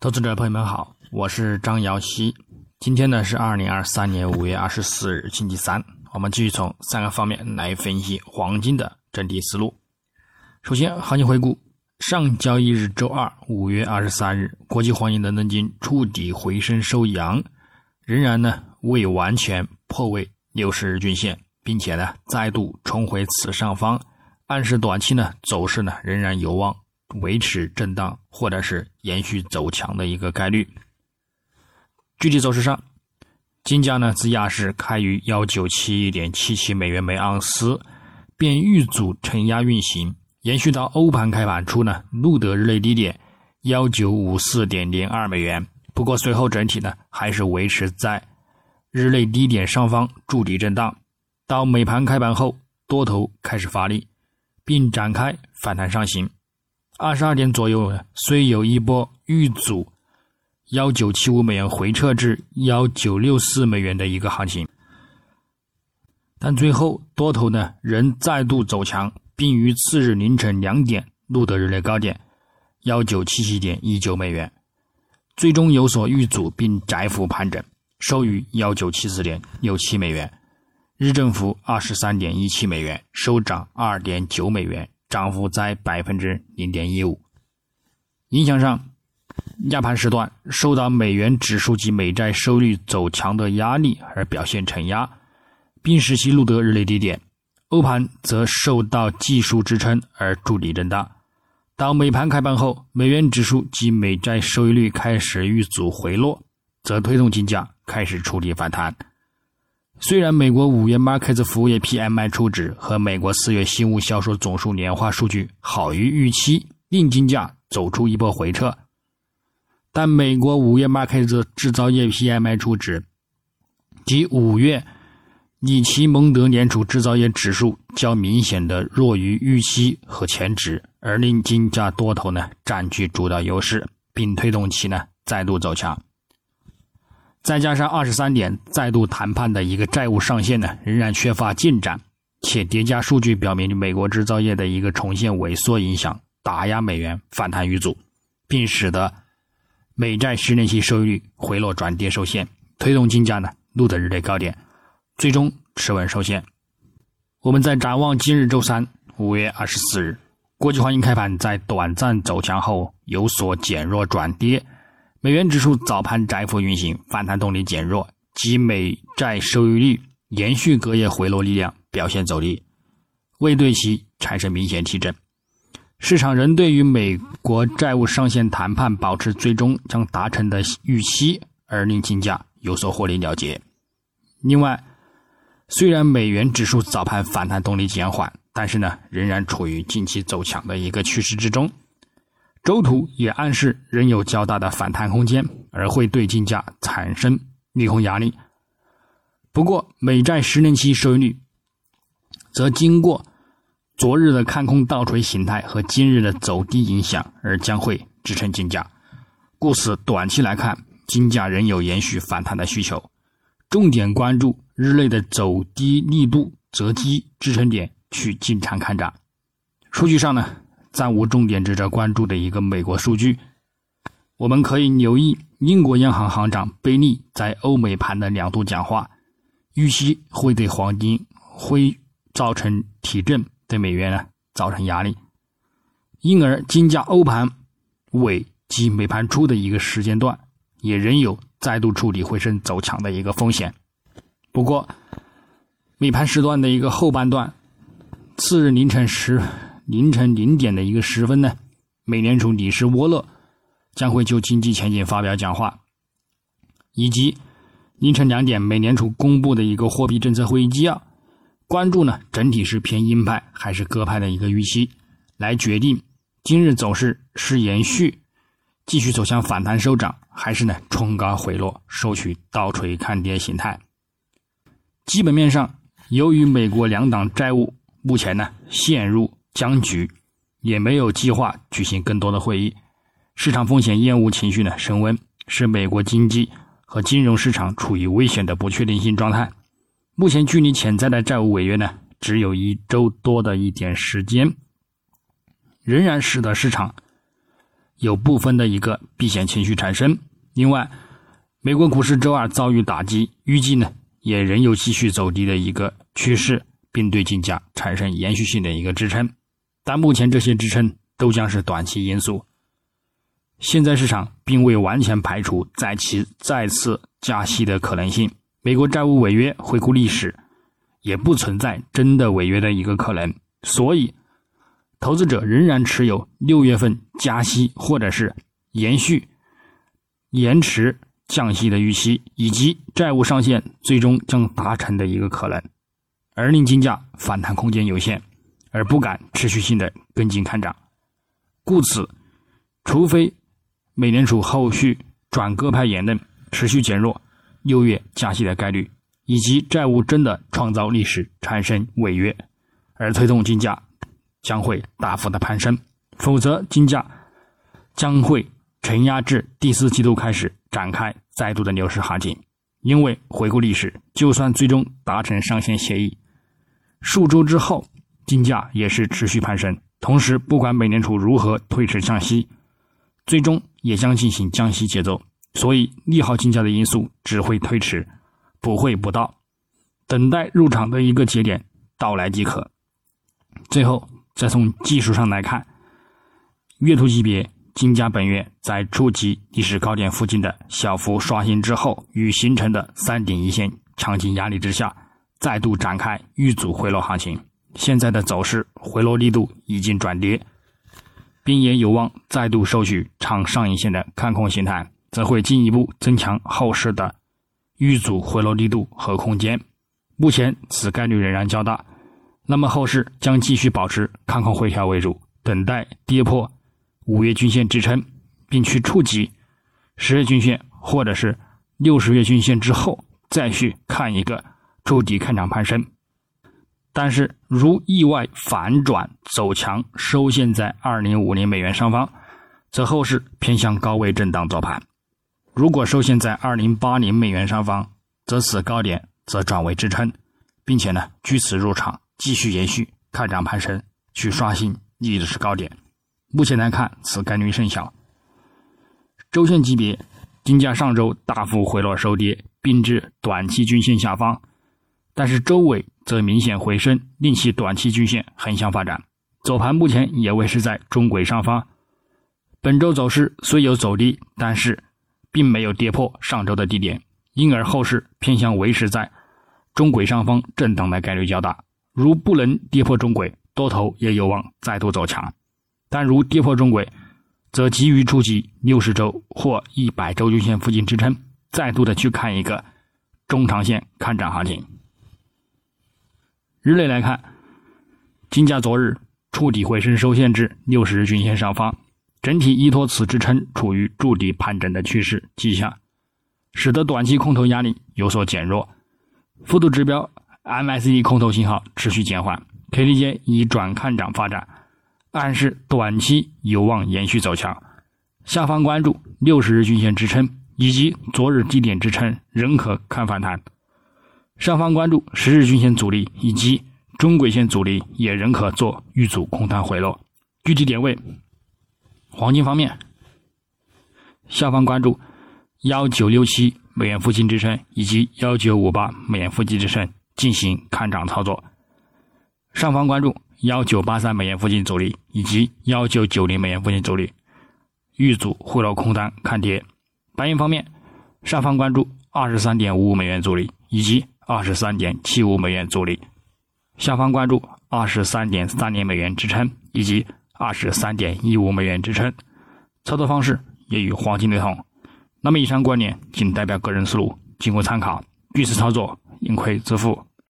投资者朋友们好，我是张瑶希。今天呢是二零二三年五月二十四日，星期三。我们继续从三个方面来分析黄金的整体思路。首先，行情回顾：上交易日周二五月二十三日，国际黄金的能金触底回升收阳，仍然呢未完全破位六十日均线，并且呢再度重回此上方，暗示短期呢走势呢仍然有望。维持震荡或者是延续走强的一个概率。具体走势上，金价呢自亚市开于幺九七一点七七美元每盎司，便遇阻承压运行，延续到欧盘开盘处呢，录得日内低点幺九五四点零二美元。不过随后整体呢还是维持在日内低点上方筑底震荡，到美盘开盘后多头开始发力，并展开反弹上行。二十二点左右，虽有一波遇阻幺九七五美元回撤至幺九六四美元的一个行情，但最后多头呢仍再度走强，并于次日凌晨两点录得日内高点幺九七七点一九美元，最终有所遇阻并窄幅盘整，收于幺九七四点六七美元，日振幅二十三点一七美元，收涨二点九美元。涨幅在百分之零点一五。影响上，亚盘时段受到美元指数及美债收益率走强的压力而表现承压，并使其录得日内低点；欧盘则受到技术支撑而筑底震荡。到美盘开盘后，美元指数及美债收益率开始遇阻回落，则推动金价开始触底反弹。虽然美国五月 Markets 服务业 PMI 初值和美国四月新屋销售总数年化数据好于预期，令金价走出一波回撤，但美国五月 Markets 制造业 PMI 初值及五月里奇蒙德联储制造业指数较明显的弱于预期和前值，而令金价多头呢占据主导优势，并推动其呢再度走强。再加上二十三点再度谈判的一个债务上限呢，仍然缺乏进展，且叠加数据表明美国制造业的一个重现萎缩影响，打压美元反弹遇阻，并使得美债十年期收益率回落转跌受限，推动金价呢录得日内高点，最终持稳受限。我们在展望今日周三五月二十四日，国际黄金开盘在短暂走强后有所减弱转跌。美元指数早盘窄幅运行，反弹动力减弱，及美债收益率延续隔夜回落力量表现走低，未对其产生明显提振。市场仍对于美国债务上限谈判保持最终将达成的预期，而令金价有所获利了结。另外，虽然美元指数早盘反弹动力减缓，但是呢，仍然处于近期走强的一个趋势之中。周图也暗示仍有较大的反弹空间，而会对金价产生利空压力。不过，美债十年期收益率则经过昨日的看空倒锤形态和今日的走低影响，而将会支撑金价。故此，短期来看，金价仍有延续反弹的需求。重点关注日内的走低力度，择机支撑点去进场看涨。数据上呢？暂无重点值得关注的一个美国数据，我们可以留意英国央行行长贝利在欧美盘的两度讲话，预期会对黄金会造成提振，对美元呢造成压力，因而金价欧盘尾及美盘初的一个时间段，也仍有再度触底回升走强的一个风险。不过，美盘时段的一个后半段，次日凌晨时。凌晨零点的一个时分呢，美联储理事沃勒将会就经济前景发表讲话，以及凌晨两点美联储公布的一个货币政策会议纪要，关注呢整体是偏鹰派还是鸽派的一个预期，来决定今日走势是延续继续走向反弹收涨，还是呢冲高回落收取倒锤看跌形态。基本面上，由于美国两党债务目前呢陷入。僵局，也没有计划举行更多的会议，市场风险厌恶情绪呢升温，使美国经济和金融市场处于危险的不确定性状态。目前距离潜在的债务违约呢只有一周多的一点时间，仍然使得市场有部分的一个避险情绪产生。另外，美国股市周二遭遇打击，预计呢也仍有继续走低的一个趋势，并对金价产生延续性的一个支撑。但目前这些支撑都将是短期因素。现在市场并未完全排除再其再次加息的可能性。美国债务违约，回顾历史，也不存在真的违约的一个可能。所以，投资者仍然持有六月份加息或者是延续、延迟降息的预期，以及债务上限最终将达成的一个可能，而令金价反弹空间有限，而不敢持续性的跟进看涨。故此，除非美联储后续转鸽派言论持续减弱六月加息的概率，以及债务真的创造历史产生违约，而推动金价将会大幅的攀升，否则金价将会承压至第四季度开始展开再度的牛市行情。因为回顾历史，就算最终达成上限协议，数周之后金价也是持续攀升。同时，不管美联储如何推迟降息，最终。也将进行降息节奏，所以利好金价的因素只会推迟，不会不到，等待入场的一个节点到来即可。最后，再从技术上来看，月图级别金价本月在触及历史高点附近的小幅刷新之后，与形成的三点一线强劲压力之下，再度展开遇阻回落行情。现在的走势回落力度已经转跌。并也有望再度收取长上影线的看空形态，则会进一步增强后市的遇阻回落力度和空间。目前此概率仍然较大，那么后市将继续保持看空回调为主，等待跌破五月均线支撑，并去触及十日均线或者是六十月均线之后，再去看一个筑底看涨攀升。但是，如意外反转走强，收线在二零五零美元上方，则后市偏向高位震荡走盘；如果收线在二零八零美元上方，则此高点则转为支撑，并且呢，据此入场继续延续看涨攀升，去刷新历史高点。目前来看，此概率甚小。周线级别，金价上周大幅回落收跌，并至短期均线下方。但是周尾则明显回升，令其短期均线横向发展。走盘目前也维持在中轨上方。本周走势虽有走低，但是并没有跌破上周的低点，因而后市偏向维持在中轨上方震荡的概率较大。如不能跌破中轨，多头也有望再度走强。但如跌破中轨，则急于触及六十周或一百周均线附近支撑，再度的去看一个中长线看涨行情。日内来看，金价昨日触底回升，收线至六十日均线上方，整体依托此支撑，处于筑底盘整的趋势迹象，使得短期空头压力有所减弱。幅度指标 MACD 空头信号持续减缓，K D J 已转看涨发展，暗示短期有望延续走强。下方关注六十日均线支撑以及昨日低点支撑，仍可看反弹。上方关注十日均线阻力以及中轨线阻力，也仍可做遇阻空单回落。具体点位，黄金方面，下方关注幺九六七美元附近支撑以及幺九五八美元附近支撑，进行看涨操作。上方关注幺九八三美元附近阻力以及幺九九零美元附近阻力，遇阻回落空单看跌。白银方面，上方关注二十三点五五美元阻力以及。二十三点七五美元阻力，下方关注二十三点三零美元支撑以及二十三点一五美元支撑，操作方式也与黄金雷同。那么以上观点仅代表个人思路，仅供参考，据此操作盈亏自负。